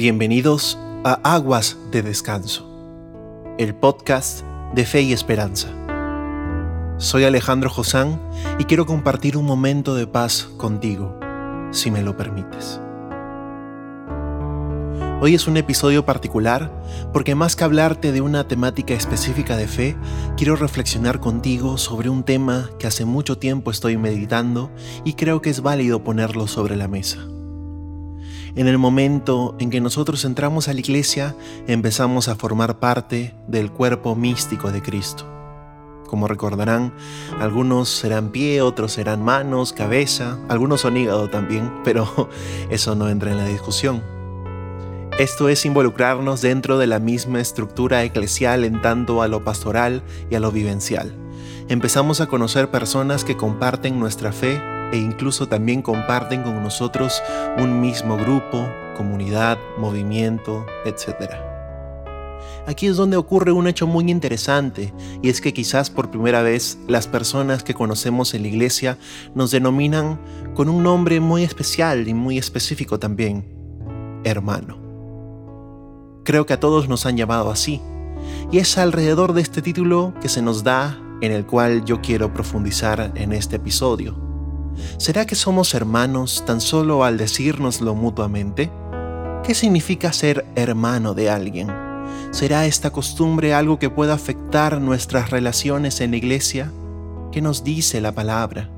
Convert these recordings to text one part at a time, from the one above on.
Bienvenidos a Aguas de Descanso, el podcast de fe y esperanza. Soy Alejandro Josán y quiero compartir un momento de paz contigo, si me lo permites. Hoy es un episodio particular porque más que hablarte de una temática específica de fe, quiero reflexionar contigo sobre un tema que hace mucho tiempo estoy meditando y creo que es válido ponerlo sobre la mesa. En el momento en que nosotros entramos a la iglesia, empezamos a formar parte del cuerpo místico de Cristo. Como recordarán, algunos serán pie, otros serán manos, cabeza, algunos son hígado también, pero eso no entra en la discusión. Esto es involucrarnos dentro de la misma estructura eclesial en tanto a lo pastoral y a lo vivencial. Empezamos a conocer personas que comparten nuestra fe e incluso también comparten con nosotros un mismo grupo, comunidad, movimiento, etc. Aquí es donde ocurre un hecho muy interesante, y es que quizás por primera vez las personas que conocemos en la iglesia nos denominan con un nombre muy especial y muy específico también, hermano. Creo que a todos nos han llamado así, y es alrededor de este título que se nos da en el cual yo quiero profundizar en este episodio. ¿Será que somos hermanos tan solo al decírnoslo mutuamente? ¿Qué significa ser hermano de alguien? ¿Será esta costumbre algo que pueda afectar nuestras relaciones en la iglesia? ¿Qué nos dice la palabra?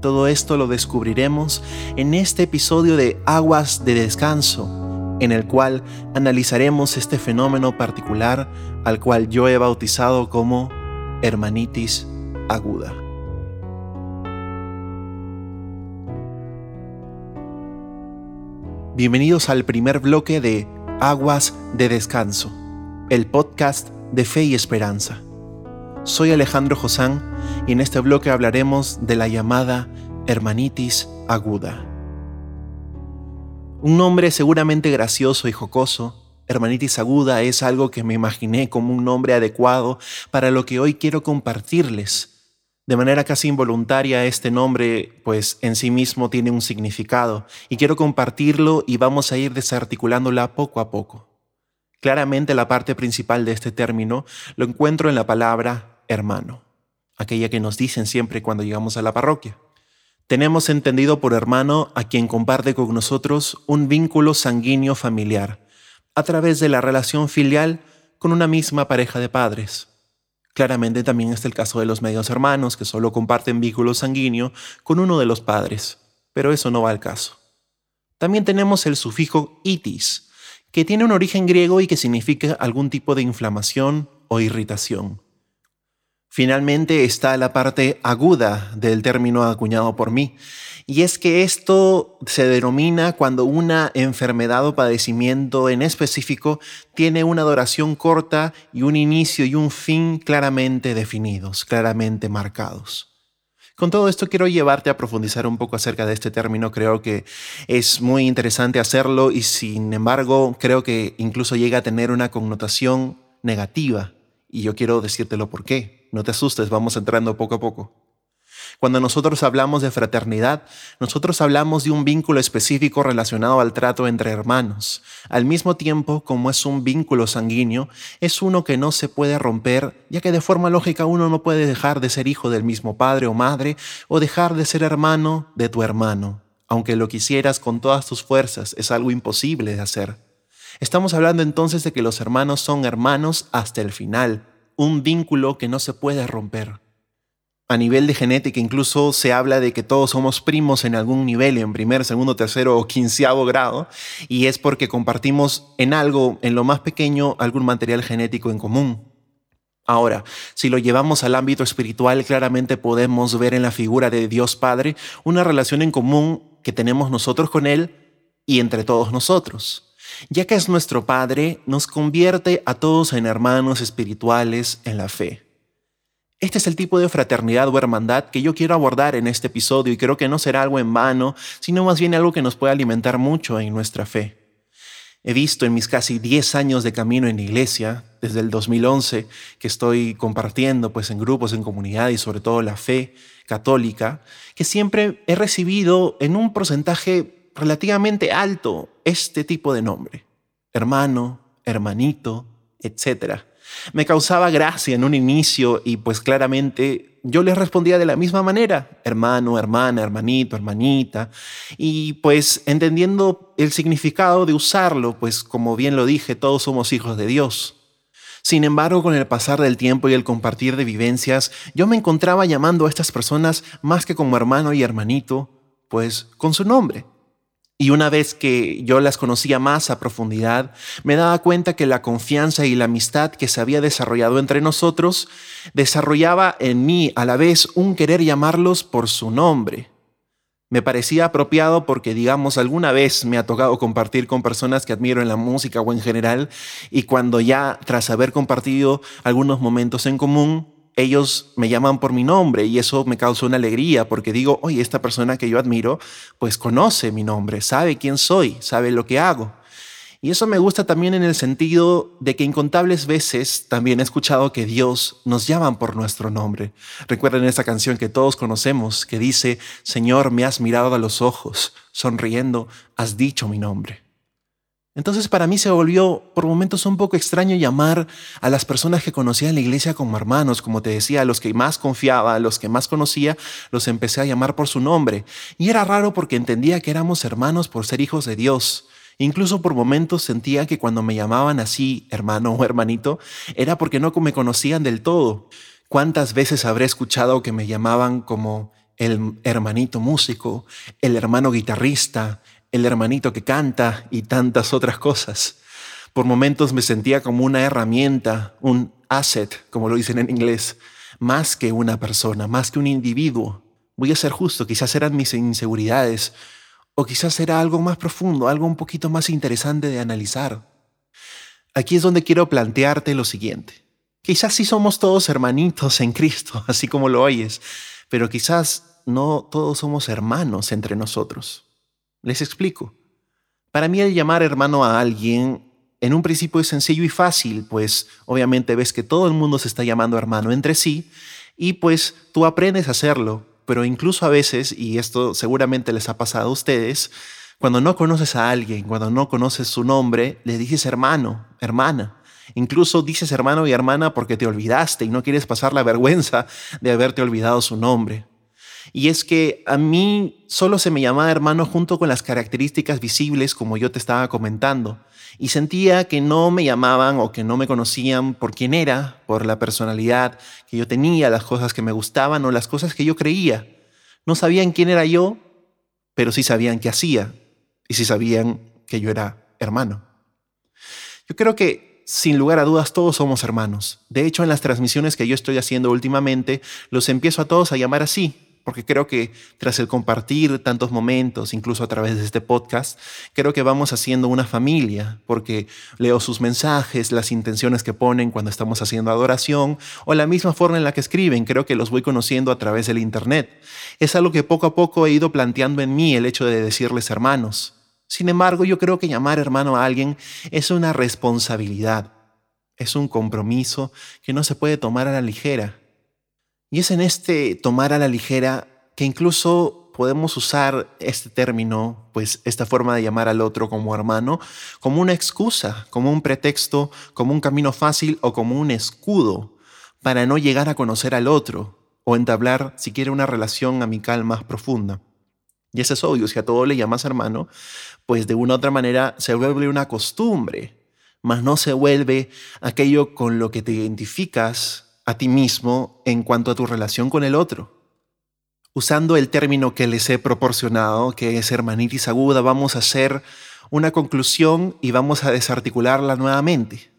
Todo esto lo descubriremos en este episodio de Aguas de Descanso, en el cual analizaremos este fenómeno particular al cual yo he bautizado como hermanitis aguda. Bienvenidos al primer bloque de Aguas de Descanso, el podcast de fe y esperanza. Soy Alejandro Josán y en este bloque hablaremos de la llamada hermanitis aguda. Un nombre seguramente gracioso y jocoso, hermanitis aguda es algo que me imaginé como un nombre adecuado para lo que hoy quiero compartirles de manera casi involuntaria, este nombre, pues en sí mismo tiene un significado y quiero compartirlo y vamos a ir desarticulándola poco a poco. Claramente la parte principal de este término lo encuentro en la palabra hermano, aquella que nos dicen siempre cuando llegamos a la parroquia. Tenemos entendido por hermano a quien comparte con nosotros un vínculo sanguíneo familiar, a través de la relación filial con una misma pareja de padres. Claramente también está el caso de los medios hermanos, que solo comparten vínculo sanguíneo con uno de los padres, pero eso no va al caso. También tenemos el sufijo itis, que tiene un origen griego y que significa algún tipo de inflamación o irritación. Finalmente está la parte aguda del término acuñado por mí, y es que esto se denomina cuando una enfermedad o padecimiento en específico tiene una duración corta y un inicio y un fin claramente definidos, claramente marcados. Con todo esto quiero llevarte a profundizar un poco acerca de este término. Creo que es muy interesante hacerlo y sin embargo creo que incluso llega a tener una connotación negativa. Y yo quiero decírtelo por qué. No te asustes, vamos entrando poco a poco. Cuando nosotros hablamos de fraternidad, nosotros hablamos de un vínculo específico relacionado al trato entre hermanos. Al mismo tiempo, como es un vínculo sanguíneo, es uno que no se puede romper, ya que de forma lógica uno no puede dejar de ser hijo del mismo padre o madre o dejar de ser hermano de tu hermano. Aunque lo quisieras con todas tus fuerzas, es algo imposible de hacer. Estamos hablando entonces de que los hermanos son hermanos hasta el final, un vínculo que no se puede romper a nivel de genética incluso se habla de que todos somos primos en algún nivel, en primer, segundo, tercero o quinceavo grado, y es porque compartimos en algo, en lo más pequeño, algún material genético en común. Ahora, si lo llevamos al ámbito espiritual, claramente podemos ver en la figura de Dios Padre una relación en común que tenemos nosotros con Él y entre todos nosotros. Ya que es nuestro Padre, nos convierte a todos en hermanos espirituales en la fe. Este es el tipo de fraternidad o hermandad que yo quiero abordar en este episodio y creo que no será algo en vano, sino más bien algo que nos puede alimentar mucho en nuestra fe. He visto en mis casi 10 años de camino en iglesia, desde el 2011, que estoy compartiendo pues en grupos, en comunidad y sobre todo la fe católica, que siempre he recibido en un porcentaje relativamente alto este tipo de nombre, hermano, hermanito, etc. Me causaba gracia en un inicio y pues claramente yo les respondía de la misma manera, hermano, hermana, hermanito, hermanita, y pues entendiendo el significado de usarlo, pues como bien lo dije, todos somos hijos de Dios. Sin embargo, con el pasar del tiempo y el compartir de vivencias, yo me encontraba llamando a estas personas más que como hermano y hermanito, pues con su nombre. Y una vez que yo las conocía más a profundidad, me daba cuenta que la confianza y la amistad que se había desarrollado entre nosotros desarrollaba en mí a la vez un querer llamarlos por su nombre. Me parecía apropiado porque, digamos, alguna vez me ha tocado compartir con personas que admiro en la música o en general, y cuando ya, tras haber compartido algunos momentos en común, ellos me llaman por mi nombre y eso me causa una alegría porque digo, oye, esta persona que yo admiro, pues conoce mi nombre, sabe quién soy, sabe lo que hago. Y eso me gusta también en el sentido de que incontables veces también he escuchado que Dios nos llama por nuestro nombre. Recuerden esa canción que todos conocemos que dice, Señor, me has mirado a los ojos, sonriendo, has dicho mi nombre. Entonces para mí se volvió por momentos un poco extraño llamar a las personas que conocía en la iglesia como hermanos, como te decía, a los que más confiaba, a los que más conocía, los empecé a llamar por su nombre. Y era raro porque entendía que éramos hermanos por ser hijos de Dios. Incluso por momentos sentía que cuando me llamaban así, hermano o hermanito, era porque no me conocían del todo. ¿Cuántas veces habré escuchado que me llamaban como el hermanito músico, el hermano guitarrista, el hermanito que canta y tantas otras cosas? Por momentos me sentía como una herramienta, un asset, como lo dicen en inglés, más que una persona, más que un individuo. Voy a ser justo, quizás eran mis inseguridades, o quizás era algo más profundo, algo un poquito más interesante de analizar. Aquí es donde quiero plantearte lo siguiente. Quizás sí somos todos hermanitos en Cristo, así como lo oyes, pero quizás no todos somos hermanos entre nosotros. Les explico. Para mí el llamar hermano a alguien en un principio es sencillo y fácil, pues obviamente ves que todo el mundo se está llamando hermano entre sí y pues tú aprendes a hacerlo pero incluso a veces, y esto seguramente les ha pasado a ustedes, cuando no conoces a alguien, cuando no conoces su nombre, le dices hermano, hermana. Incluso dices hermano y hermana porque te olvidaste y no quieres pasar la vergüenza de haberte olvidado su nombre. Y es que a mí solo se me llamaba hermano junto con las características visibles como yo te estaba comentando. Y sentía que no me llamaban o que no me conocían por quién era, por la personalidad que yo tenía, las cosas que me gustaban o las cosas que yo creía. No sabían quién era yo, pero sí sabían qué hacía y sí sabían que yo era hermano. Yo creo que sin lugar a dudas todos somos hermanos. De hecho, en las transmisiones que yo estoy haciendo últimamente, los empiezo a todos a llamar así, porque creo que tras el compartir tantos momentos, incluso a través de este podcast, creo que vamos haciendo una familia, porque leo sus mensajes, las intenciones que ponen cuando estamos haciendo adoración, o la misma forma en la que escriben, creo que los voy conociendo a través del Internet. Es algo que poco a poco he ido planteando en mí el hecho de decirles hermanos. Sin embargo, yo creo que llamar hermano a alguien es una responsabilidad, es un compromiso que no se puede tomar a la ligera. Y es en este tomar a la ligera que incluso podemos usar este término, pues esta forma de llamar al otro como hermano, como una excusa, como un pretexto, como un camino fácil o como un escudo para no llegar a conocer al otro o entablar siquiera una relación amical más profunda. Y eso es obvio, si a todo le llamas hermano, pues de una u otra manera se vuelve una costumbre, mas no se vuelve aquello con lo que te identificas a ti mismo en cuanto a tu relación con el otro. Usando el término que les he proporcionado, que es hermanitis aguda, vamos a hacer una conclusión y vamos a desarticularla nuevamente.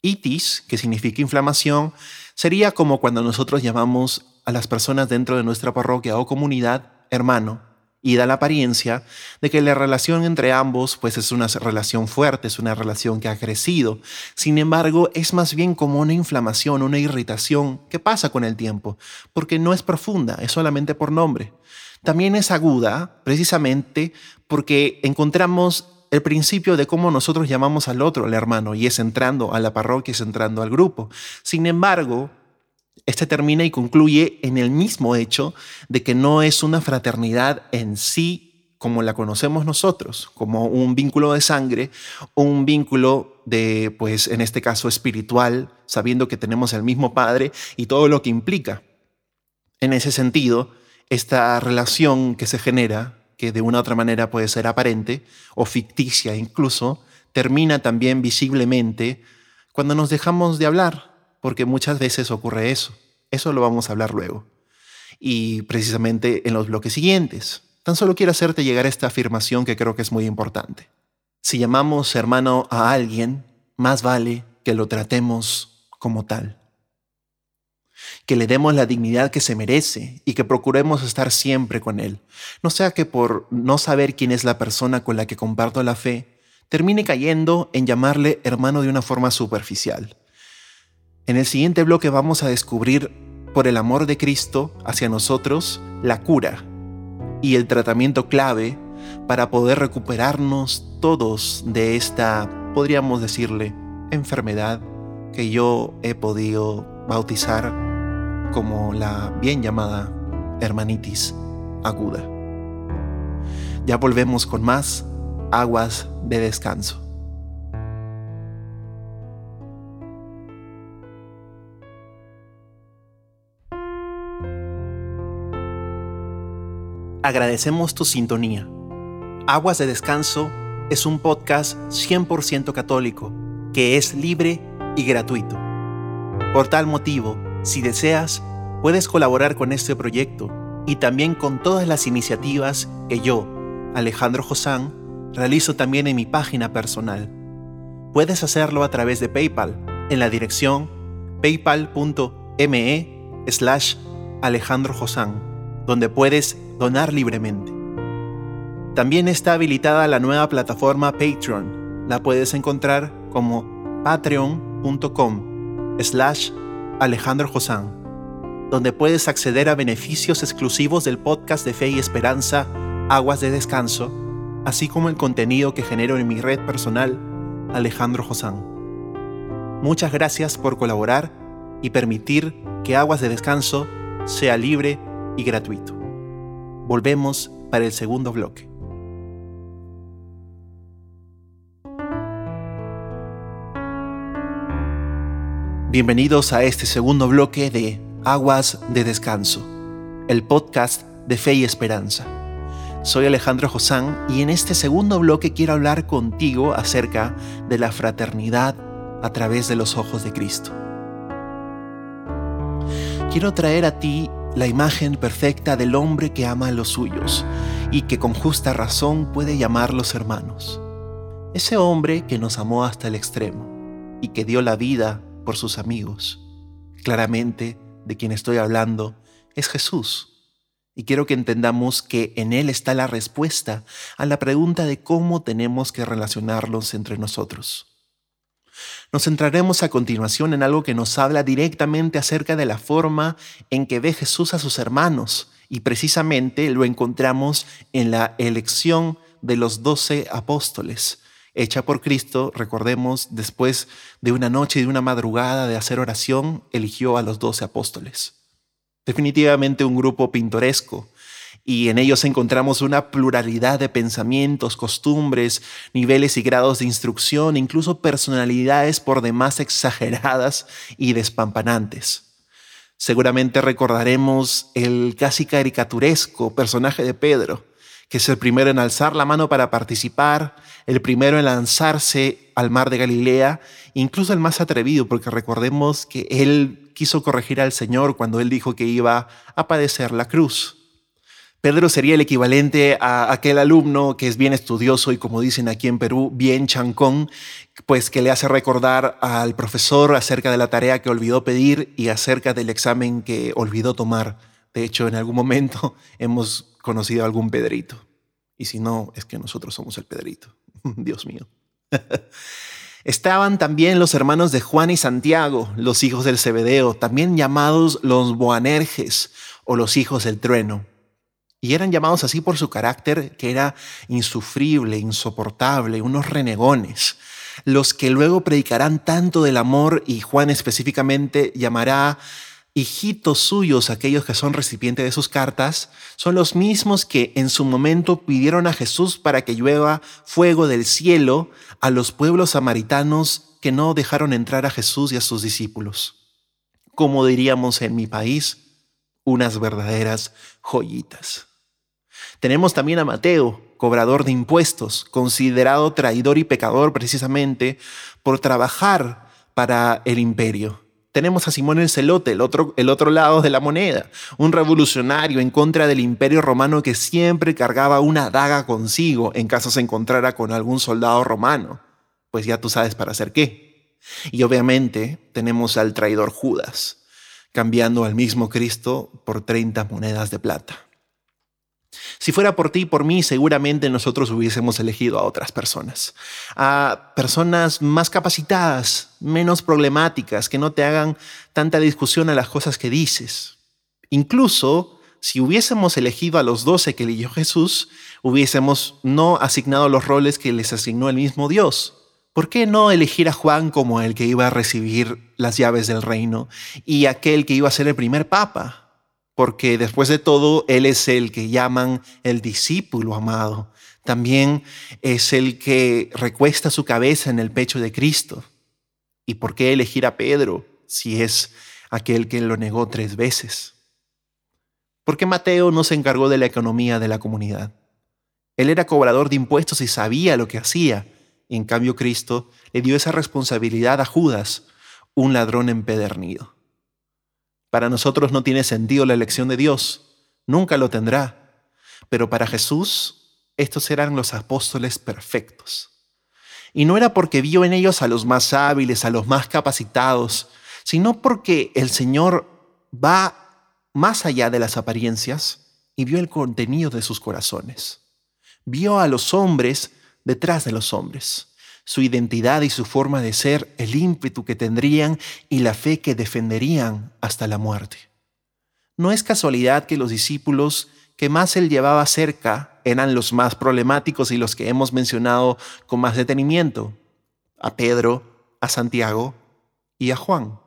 Itis, que significa inflamación, sería como cuando nosotros llamamos a las personas dentro de nuestra parroquia o comunidad hermano y da la apariencia de que la relación entre ambos pues es una relación fuerte, es una relación que ha crecido. Sin embargo, es más bien como una inflamación, una irritación que pasa con el tiempo, porque no es profunda, es solamente por nombre. También es aguda, precisamente porque encontramos el principio de cómo nosotros llamamos al otro, el hermano, y es entrando a la parroquia, es entrando al grupo. Sin embargo, este termina y concluye en el mismo hecho de que no es una fraternidad en sí como la conocemos nosotros, como un vínculo de sangre, un vínculo de, pues en este caso espiritual, sabiendo que tenemos el mismo Padre y todo lo que implica. En ese sentido, esta relación que se genera, que de una u otra manera puede ser aparente o ficticia incluso, termina también visiblemente cuando nos dejamos de hablar, porque muchas veces ocurre eso. Eso lo vamos a hablar luego. Y precisamente en los bloques siguientes. Tan solo quiero hacerte llegar esta afirmación que creo que es muy importante. Si llamamos hermano a alguien, más vale que lo tratemos como tal. Que le demos la dignidad que se merece y que procuremos estar siempre con él. No sea que por no saber quién es la persona con la que comparto la fe, termine cayendo en llamarle hermano de una forma superficial. En el siguiente bloque vamos a descubrir, por el amor de Cristo hacia nosotros, la cura y el tratamiento clave para poder recuperarnos todos de esta, podríamos decirle, enfermedad que yo he podido bautizar como la bien llamada hermanitis aguda. Ya volvemos con más aguas de descanso. Agradecemos tu sintonía. Aguas de Descanso es un podcast 100% católico que es libre y gratuito. Por tal motivo, si deseas, puedes colaborar con este proyecto y también con todas las iniciativas que yo, Alejandro Josán, realizo también en mi página personal. Puedes hacerlo a través de PayPal en la dirección paypal.me slash Alejandro donde puedes donar libremente. También está habilitada la nueva plataforma Patreon. La puedes encontrar como patreon.com slash Alejandro donde puedes acceder a beneficios exclusivos del podcast de Fe y Esperanza, Aguas de Descanso, así como el contenido que genero en mi red personal, Alejandro Josán. Muchas gracias por colaborar y permitir que Aguas de Descanso sea libre y gratuito. Volvemos para el segundo bloque. Bienvenidos a este segundo bloque de Aguas de Descanso, el podcast de fe y esperanza. Soy Alejandro Josán y en este segundo bloque quiero hablar contigo acerca de la fraternidad a través de los ojos de Cristo. Quiero traer a ti la imagen perfecta del hombre que ama a los suyos y que con justa razón puede llamarlos hermanos. Ese hombre que nos amó hasta el extremo y que dio la vida por sus amigos. Claramente, de quien estoy hablando es Jesús. Y quiero que entendamos que en Él está la respuesta a la pregunta de cómo tenemos que relacionarnos entre nosotros. Nos centraremos a continuación en algo que nos habla directamente acerca de la forma en que ve Jesús a sus hermanos y precisamente lo encontramos en la elección de los doce apóstoles, hecha por Cristo, recordemos, después de una noche y de una madrugada de hacer oración, eligió a los doce apóstoles. Definitivamente un grupo pintoresco, y en ellos encontramos una pluralidad de pensamientos, costumbres, niveles y grados de instrucción, incluso personalidades por demás exageradas y despampanantes. Seguramente recordaremos el casi caricaturesco personaje de Pedro, que es el primero en alzar la mano para participar, el primero en lanzarse al mar de Galilea, incluso el más atrevido, porque recordemos que él quiso corregir al Señor cuando él dijo que iba a padecer la cruz. Pedro sería el equivalente a aquel alumno que es bien estudioso y como dicen aquí en Perú, bien chancón, pues que le hace recordar al profesor acerca de la tarea que olvidó pedir y acerca del examen que olvidó tomar. De hecho, en algún momento hemos conocido a algún Pedrito. Y si no, es que nosotros somos el Pedrito. Dios mío. Estaban también los hermanos de Juan y Santiago, los hijos del Cebedeo, también llamados los Boanerges o los hijos del trueno. Y eran llamados así por su carácter que era insufrible, insoportable, unos renegones, los que luego predicarán tanto del amor y Juan específicamente llamará hijitos suyos, aquellos que son recipientes de sus cartas, son los mismos que en su momento pidieron a Jesús para que llueva fuego del cielo a los pueblos samaritanos que no dejaron entrar a Jesús y a sus discípulos. Como diríamos en mi país, unas verdaderas joyitas. Tenemos también a Mateo, cobrador de impuestos, considerado traidor y pecador precisamente por trabajar para el imperio. Tenemos a Simón el Celote, el otro, el otro lado de la moneda, un revolucionario en contra del imperio romano que siempre cargaba una daga consigo en caso se encontrara con algún soldado romano. Pues ya tú sabes para hacer qué. Y obviamente tenemos al traidor Judas, cambiando al mismo Cristo por 30 monedas de plata. Si fuera por ti y por mí, seguramente nosotros hubiésemos elegido a otras personas, a personas más capacitadas, menos problemáticas, que no te hagan tanta discusión a las cosas que dices. Incluso si hubiésemos elegido a los doce que eligió Jesús, hubiésemos no asignado los roles que les asignó el mismo Dios. ¿Por qué no elegir a Juan como el que iba a recibir las llaves del reino y aquel que iba a ser el primer papa? Porque después de todo, Él es el que llaman el discípulo amado. También es el que recuesta su cabeza en el pecho de Cristo. ¿Y por qué elegir a Pedro si es aquel que lo negó tres veces? Porque Mateo no se encargó de la economía de la comunidad. Él era cobrador de impuestos y sabía lo que hacía. en cambio Cristo le dio esa responsabilidad a Judas, un ladrón empedernido. Para nosotros no tiene sentido la elección de Dios, nunca lo tendrá. Pero para Jesús, estos eran los apóstoles perfectos. Y no era porque vio en ellos a los más hábiles, a los más capacitados, sino porque el Señor va más allá de las apariencias y vio el contenido de sus corazones. Vio a los hombres detrás de los hombres su identidad y su forma de ser, el ímpetu que tendrían y la fe que defenderían hasta la muerte. No es casualidad que los discípulos que más él llevaba cerca eran los más problemáticos y los que hemos mencionado con más detenimiento, a Pedro, a Santiago y a Juan.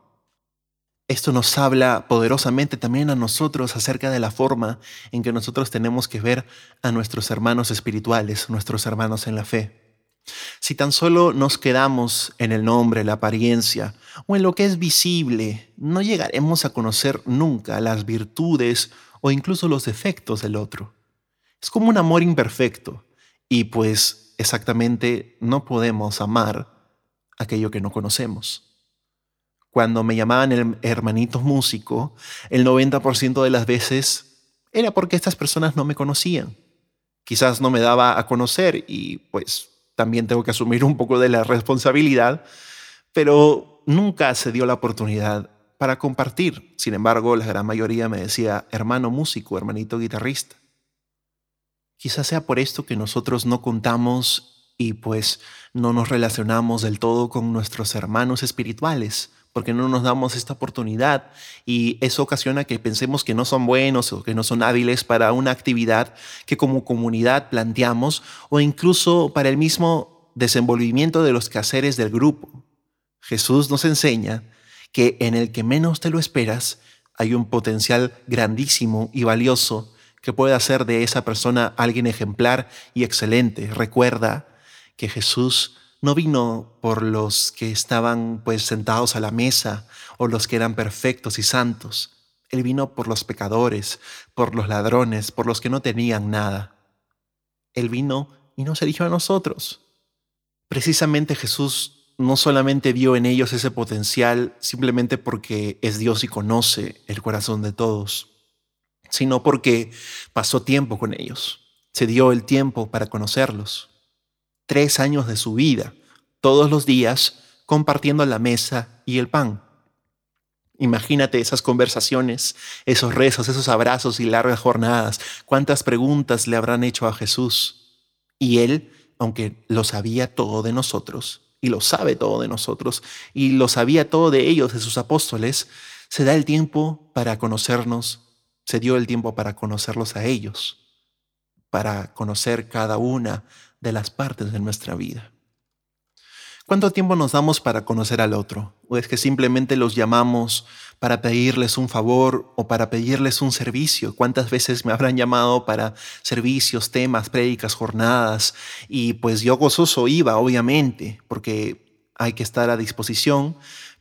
Esto nos habla poderosamente también a nosotros acerca de la forma en que nosotros tenemos que ver a nuestros hermanos espirituales, nuestros hermanos en la fe. Si tan solo nos quedamos en el nombre, la apariencia o en lo que es visible, no llegaremos a conocer nunca las virtudes o incluso los defectos del otro. Es como un amor imperfecto y pues exactamente no podemos amar aquello que no conocemos. Cuando me llamaban el hermanito músico, el 90% de las veces era porque estas personas no me conocían. Quizás no me daba a conocer y pues también tengo que asumir un poco de la responsabilidad, pero nunca se dio la oportunidad para compartir. Sin embargo, la gran mayoría me decía, hermano músico, hermanito guitarrista. Quizás sea por esto que nosotros no contamos y pues no nos relacionamos del todo con nuestros hermanos espirituales, porque no nos damos esta oportunidad y eso ocasiona que pensemos que no son buenos o que no son hábiles para una actividad que como comunidad planteamos o incluso para el mismo desenvolvimiento de los quehaceres del grupo. Jesús nos enseña que en el que menos te lo esperas hay un potencial grandísimo y valioso que puede hacer de esa persona alguien ejemplar y excelente. Recuerda que Jesús no vino por los que estaban pues sentados a la mesa o los que eran perfectos y santos. Él vino por los pecadores, por los ladrones, por los que no tenían nada. Él vino y nos eligió a nosotros. Precisamente Jesús no solamente vio en ellos ese potencial simplemente porque es Dios y conoce el corazón de todos, sino porque pasó tiempo con ellos, se dio el tiempo para conocerlos tres años de su vida, todos los días compartiendo la mesa y el pan. Imagínate esas conversaciones, esos rezos, esos abrazos y largas jornadas. ¿Cuántas preguntas le habrán hecho a Jesús? Y él, aunque lo sabía todo de nosotros, y lo sabe todo de nosotros, y lo sabía todo de ellos, de sus apóstoles, se da el tiempo para conocernos, se dio el tiempo para conocerlos a ellos, para conocer cada una de las partes de nuestra vida. ¿Cuánto tiempo nos damos para conocer al otro? ¿O es que simplemente los llamamos para pedirles un favor o para pedirles un servicio? ¿Cuántas veces me habrán llamado para servicios, temas, prédicas, jornadas? Y pues yo gozoso iba, obviamente, porque hay que estar a disposición,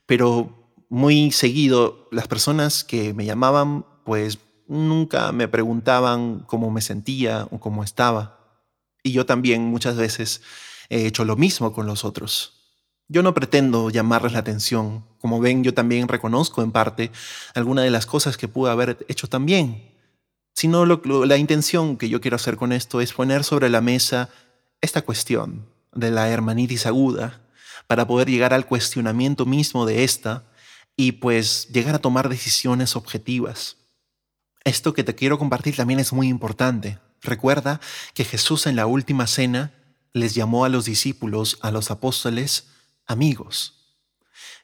pero muy seguido las personas que me llamaban, pues nunca me preguntaban cómo me sentía o cómo estaba. Y yo también muchas veces he hecho lo mismo con los otros. Yo no pretendo llamarles la atención. Como ven, yo también reconozco en parte alguna de las cosas que pude haber hecho también. Sino la intención que yo quiero hacer con esto es poner sobre la mesa esta cuestión de la hermanitis aguda para poder llegar al cuestionamiento mismo de esta y pues llegar a tomar decisiones objetivas. Esto que te quiero compartir también es muy importante. Recuerda que Jesús en la última cena les llamó a los discípulos, a los apóstoles, amigos.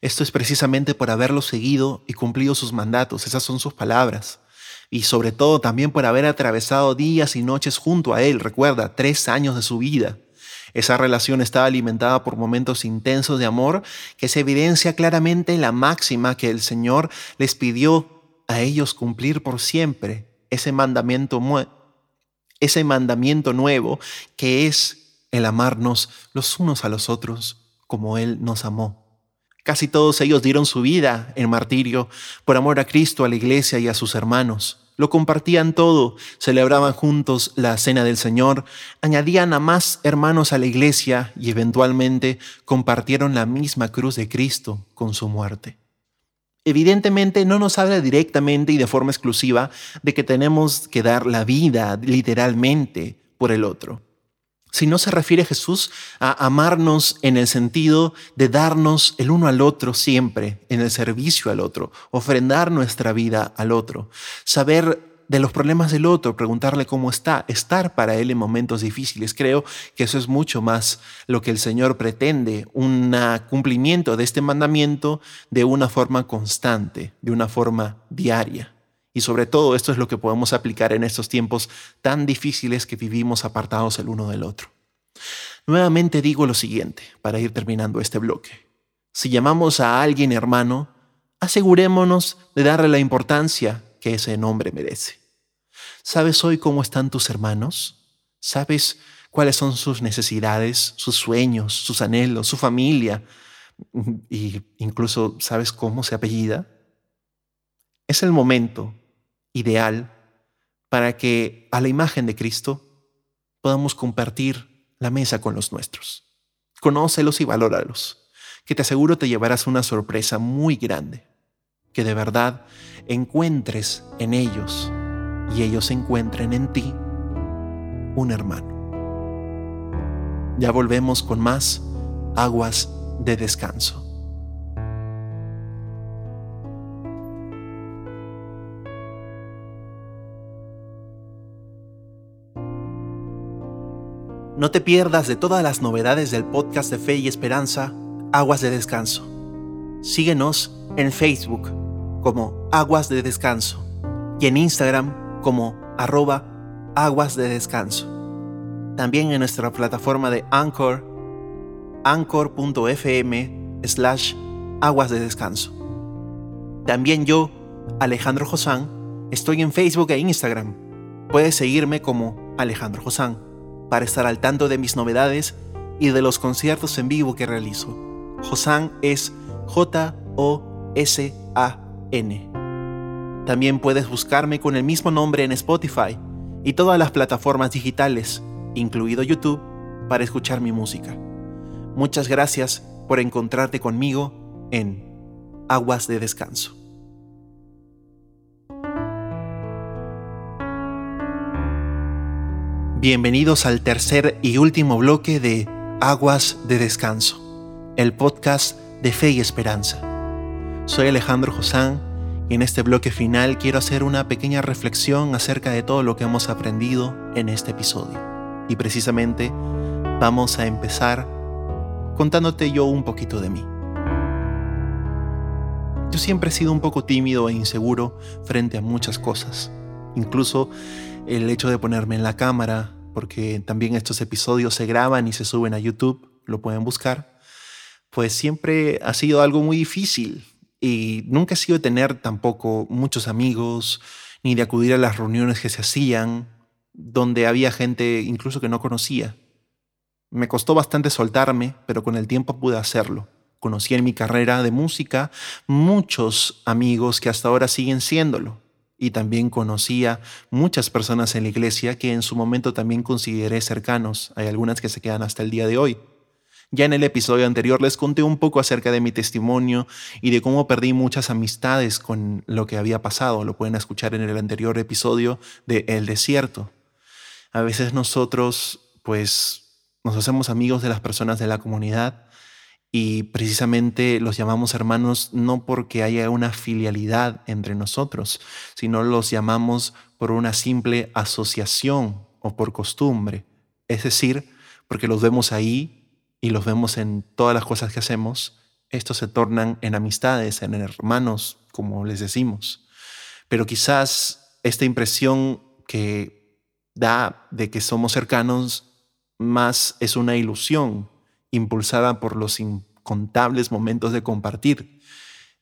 Esto es precisamente por haberlos seguido y cumplido sus mandatos, esas son sus palabras. Y sobre todo también por haber atravesado días y noches junto a Él, recuerda, tres años de su vida. Esa relación estaba alimentada por momentos intensos de amor que se evidencia claramente en la máxima que el Señor les pidió a ellos cumplir por siempre, ese mandamiento, ese mandamiento nuevo que es el amarnos los unos a los otros como Él nos amó. Casi todos ellos dieron su vida en martirio por amor a Cristo, a la iglesia y a sus hermanos. Lo compartían todo, celebraban juntos la cena del Señor, añadían a más hermanos a la iglesia y eventualmente compartieron la misma cruz de Cristo con su muerte. Evidentemente no nos habla directamente y de forma exclusiva de que tenemos que dar la vida literalmente por el otro si no se refiere Jesús a amarnos en el sentido de darnos el uno al otro siempre, en el servicio al otro, ofrendar nuestra vida al otro, saber de los problemas del otro, preguntarle cómo está, estar para él en momentos difíciles. Creo que eso es mucho más lo que el Señor pretende, un cumplimiento de este mandamiento de una forma constante, de una forma diaria. Y sobre todo esto es lo que podemos aplicar en estos tiempos tan difíciles que vivimos apartados el uno del otro. Nuevamente digo lo siguiente, para ir terminando este bloque. Si llamamos a alguien hermano, asegurémonos de darle la importancia que ese nombre merece. ¿Sabes hoy cómo están tus hermanos? ¿Sabes cuáles son sus necesidades, sus sueños, sus anhelos, su familia? Y incluso sabes cómo se apellida. Es el momento ideal para que a la imagen de Cristo podamos compartir la mesa con los nuestros. Conócelos y valóralos, que te aseguro te llevarás una sorpresa muy grande, que de verdad encuentres en ellos y ellos encuentren en ti un hermano. Ya volvemos con más aguas de descanso. No te pierdas de todas las novedades del podcast de Fe y Esperanza, Aguas de Descanso. Síguenos en Facebook como Aguas de Descanso y en Instagram como arroba Aguas de Descanso. También en nuestra plataforma de Anchor, anchor.fm slash Aguas de Descanso. También yo, Alejandro Josán, estoy en Facebook e Instagram. Puedes seguirme como Alejandro Josán para estar al tanto de mis novedades y de los conciertos en vivo que realizo. Josan es También puedes buscarme con el mismo nombre en Spotify y todas las plataformas digitales, incluido YouTube, para escuchar mi música. Muchas gracias por encontrarte conmigo en Aguas de Descanso. Bienvenidos al tercer y último bloque de Aguas de Descanso, el podcast de fe y esperanza. Soy Alejandro Josán y en este bloque final quiero hacer una pequeña reflexión acerca de todo lo que hemos aprendido en este episodio. Y precisamente vamos a empezar contándote yo un poquito de mí. Yo siempre he sido un poco tímido e inseguro frente a muchas cosas, incluso el hecho de ponerme en la cámara, porque también estos episodios se graban y se suben a YouTube, lo pueden buscar. pues siempre ha sido algo muy difícil y nunca he sido de tener tampoco muchos amigos, ni de acudir a las reuniones que se hacían, donde había gente incluso que no conocía. Me costó bastante soltarme, pero con el tiempo pude hacerlo. Conocí en mi carrera de música muchos amigos que hasta ahora siguen siéndolo. Y también conocía muchas personas en la iglesia que en su momento también consideré cercanos. Hay algunas que se quedan hasta el día de hoy. Ya en el episodio anterior les conté un poco acerca de mi testimonio y de cómo perdí muchas amistades con lo que había pasado. Lo pueden escuchar en el anterior episodio de El desierto. A veces nosotros, pues, nos hacemos amigos de las personas de la comunidad y precisamente los llamamos hermanos no porque haya una filialidad entre nosotros, sino los llamamos por una simple asociación o por costumbre. Es decir, porque los vemos ahí y los vemos en todas las cosas que hacemos, estos se tornan en amistades, en hermanos, como les decimos. Pero quizás esta impresión que da de que somos cercanos más es una ilusión impulsada por los incontables momentos de compartir.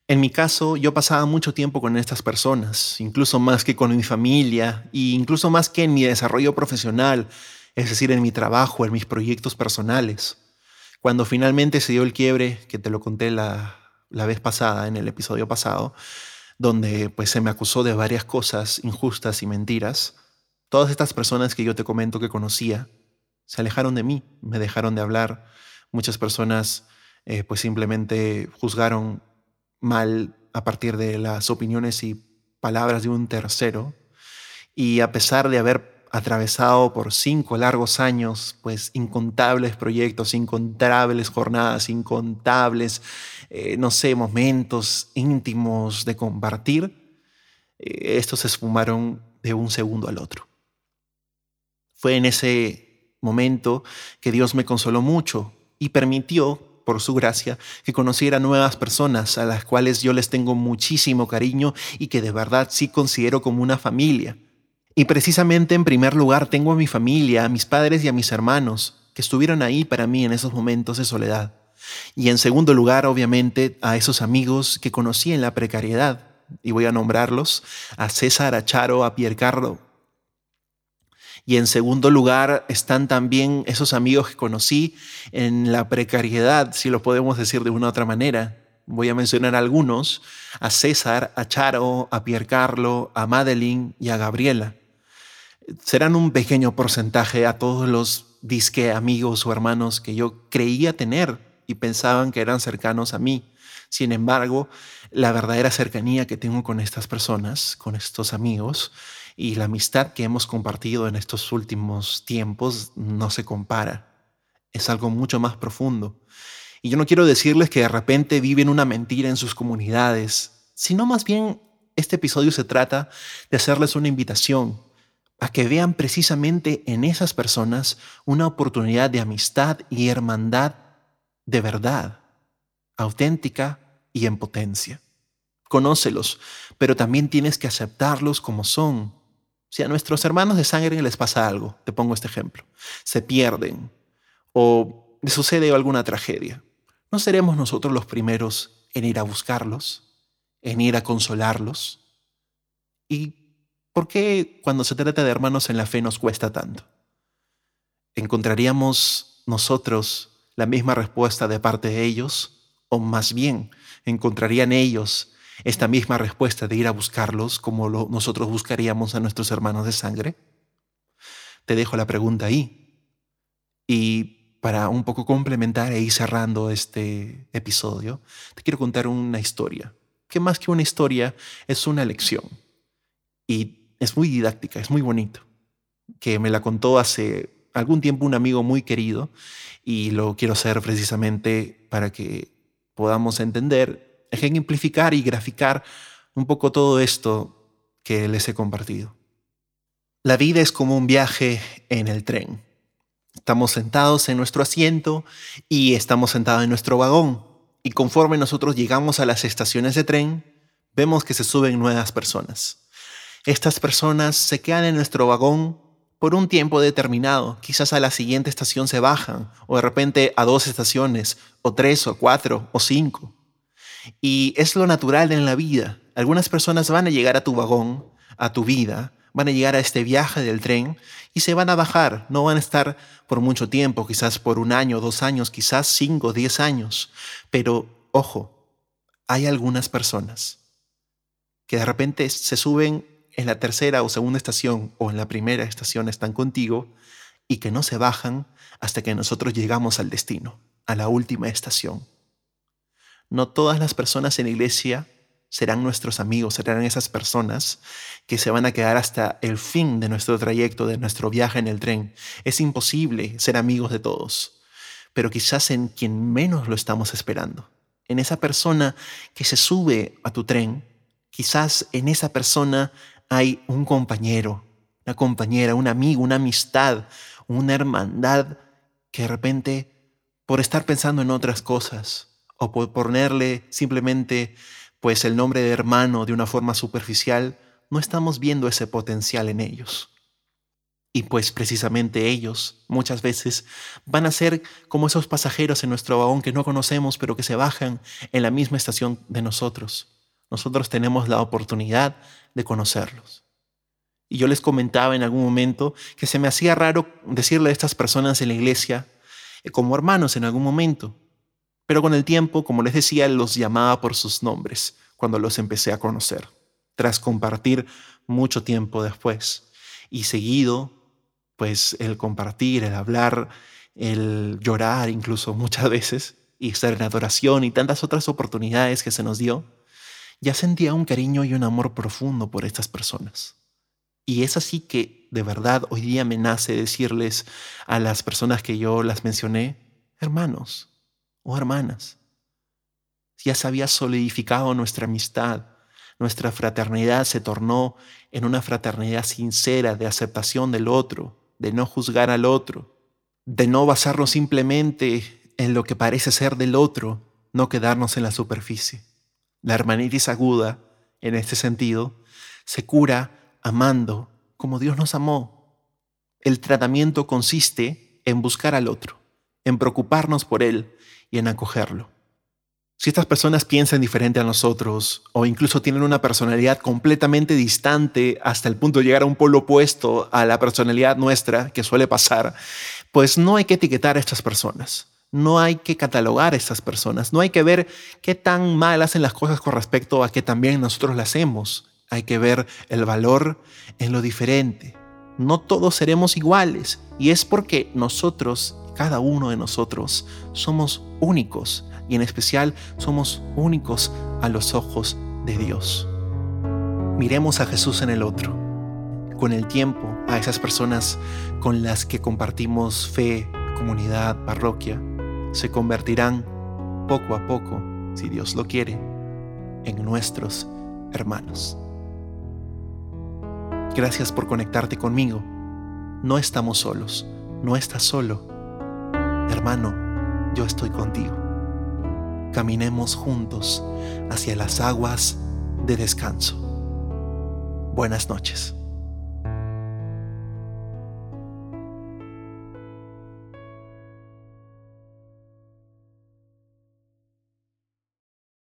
En mi caso, yo pasaba mucho tiempo con estas personas, incluso más que con mi familia e incluso más que en mi desarrollo profesional, es decir, en mi trabajo, en mis proyectos personales. Cuando finalmente se dio el quiebre, que te lo conté la, vez pasada, en el episodio pasado, donde pues se me acusó de varias cosas injustas y mentiras, todas estas personas que yo te comento que conocía, se alejaron de mí, me dejaron de hablar. Muchas personas eh, pues simplemente juzgaron mal a partir de las opiniones y palabras de un tercero. Y a pesar de haber atravesado por cinco largos años, pues incontables proyectos, incontables jornadas, incontables, eh, no sé, momentos íntimos de compartir, eh, estos se esfumaron de un segundo al otro. Fue en ese momento que Dios me consoló mucho y permitió, por su gracia, que conociera nuevas personas a las cuales yo les tengo muchísimo cariño y que de verdad sí considero como una familia y precisamente en primer lugar tengo a mi familia, a mis padres y a mis hermanos, que estuvieron ahí para mí en esos momentos de soledad. Y en segundo lugar, obviamente, a esos amigos que conocí en la precariedad. Y voy a nombrarlos, a César, a Charo, a Piercarlo. Y en segundo lugar están también esos amigos que conocí en la precariedad, si lo podemos decir de una u otra manera. Voy a mencionar algunos, a César, a Charo, a Piercarlo, a Madeline y a Gabriela serán un pequeño porcentaje a todos los disque amigos o hermanos que yo creía tener y pensaban que eran cercanos a mí. Sin embargo, la verdadera cercanía que tengo con estas personas, con estos amigos, y la amistad que hemos compartido en estos últimos tiempos no se compara. Es algo mucho más profundo. Y yo no quiero decirles que de repente viven una mentira en sus comunidades, sino más bien este episodio se trata de hacerles una invitación a que vean precisamente en esas personas una oportunidad de amistad y hermandad de verdad, auténtica y en potencia. Conócelos, pero también tienes que aceptarlos como son. Si a nuestros hermanos de sangre les pasa algo, te pongo este ejemplo, se pierden o les sucede alguna tragedia, ¿no seremos nosotros los primeros en ir a buscarlos, en ir a consolarlos? Y ¿Por qué cuando se trata de hermanos en la fe nos cuesta tanto? ¿Encontraríamos nosotros la misma respuesta de parte de ellos? ¿O más bien, encontrarían ellos esta misma respuesta de ir a buscarlos como nosotros buscaríamos a nuestros hermanos de sangre? Te dejo la pregunta ahí. Y para un poco complementar e ir cerrando este episodio, te quiero contar una historia, que más que una historia es una lección. Y es muy didáctica, es muy bonito, que me la contó hace algún tiempo un amigo muy querido y lo quiero hacer precisamente para que podamos entender, ejemplificar y graficar un poco todo esto que les he compartido. La vida es como un viaje en el tren. Estamos sentados en nuestro asiento y estamos sentados en nuestro vagón. Y conforme nosotros llegamos a las estaciones de tren, vemos que se suben nuevas personas. Estas personas se quedan en nuestro vagón por un tiempo determinado. Quizás a la siguiente estación se bajan, o de repente a dos estaciones, o tres, o cuatro, o cinco. Y es lo natural en la vida. Algunas personas van a llegar a tu vagón, a tu vida, van a llegar a este viaje del tren y se van a bajar. No van a estar por mucho tiempo, quizás por un año, dos años, quizás cinco, diez años. Pero, ojo, hay algunas personas que de repente se suben en la tercera o segunda estación o en la primera estación están contigo y que no se bajan hasta que nosotros llegamos al destino, a la última estación. No todas las personas en la iglesia serán nuestros amigos, serán esas personas que se van a quedar hasta el fin de nuestro trayecto, de nuestro viaje en el tren. Es imposible ser amigos de todos, pero quizás en quien menos lo estamos esperando, en esa persona que se sube a tu tren, quizás en esa persona hay un compañero, una compañera, un amigo, una amistad, una hermandad que de repente, por estar pensando en otras cosas o por ponerle simplemente pues el nombre de hermano de una forma superficial, no estamos viendo ese potencial en ellos. Y pues precisamente ellos muchas veces van a ser como esos pasajeros en nuestro vagón que no conocemos pero que se bajan en la misma estación de nosotros nosotros tenemos la oportunidad de conocerlos. Y yo les comentaba en algún momento que se me hacía raro decirle a estas personas en la iglesia eh, como hermanos en algún momento. Pero con el tiempo, como les decía, los llamaba por sus nombres cuando los empecé a conocer, tras compartir mucho tiempo después. Y seguido, pues el compartir, el hablar, el llorar incluso muchas veces, y estar en adoración y tantas otras oportunidades que se nos dio, ya sentía un cariño y un amor profundo por estas personas. Y es así que de verdad hoy día me nace decirles a las personas que yo las mencioné, hermanos o hermanas, ya se había solidificado nuestra amistad, nuestra fraternidad se tornó en una fraternidad sincera de aceptación del otro, de no juzgar al otro, de no basarnos simplemente en lo que parece ser del otro, no quedarnos en la superficie. La hermanitis aguda, en este sentido, se cura amando como Dios nos amó. El tratamiento consiste en buscar al otro, en preocuparnos por él y en acogerlo. Si estas personas piensan diferente a nosotros o incluso tienen una personalidad completamente distante hasta el punto de llegar a un polo opuesto a la personalidad nuestra que suele pasar, pues no hay que etiquetar a estas personas no hay que catalogar a estas personas, no hay que ver qué tan mal hacen las cosas con respecto a que también nosotros las hacemos. Hay que ver el valor en lo diferente. No todos seremos iguales y es porque nosotros, cada uno de nosotros, somos únicos y en especial somos únicos a los ojos de Dios. Miremos a Jesús en el otro. Con el tiempo, a esas personas con las que compartimos fe, comunidad, parroquia, se convertirán poco a poco, si Dios lo quiere, en nuestros hermanos. Gracias por conectarte conmigo. No estamos solos, no estás solo. Hermano, yo estoy contigo. Caminemos juntos hacia las aguas de descanso. Buenas noches.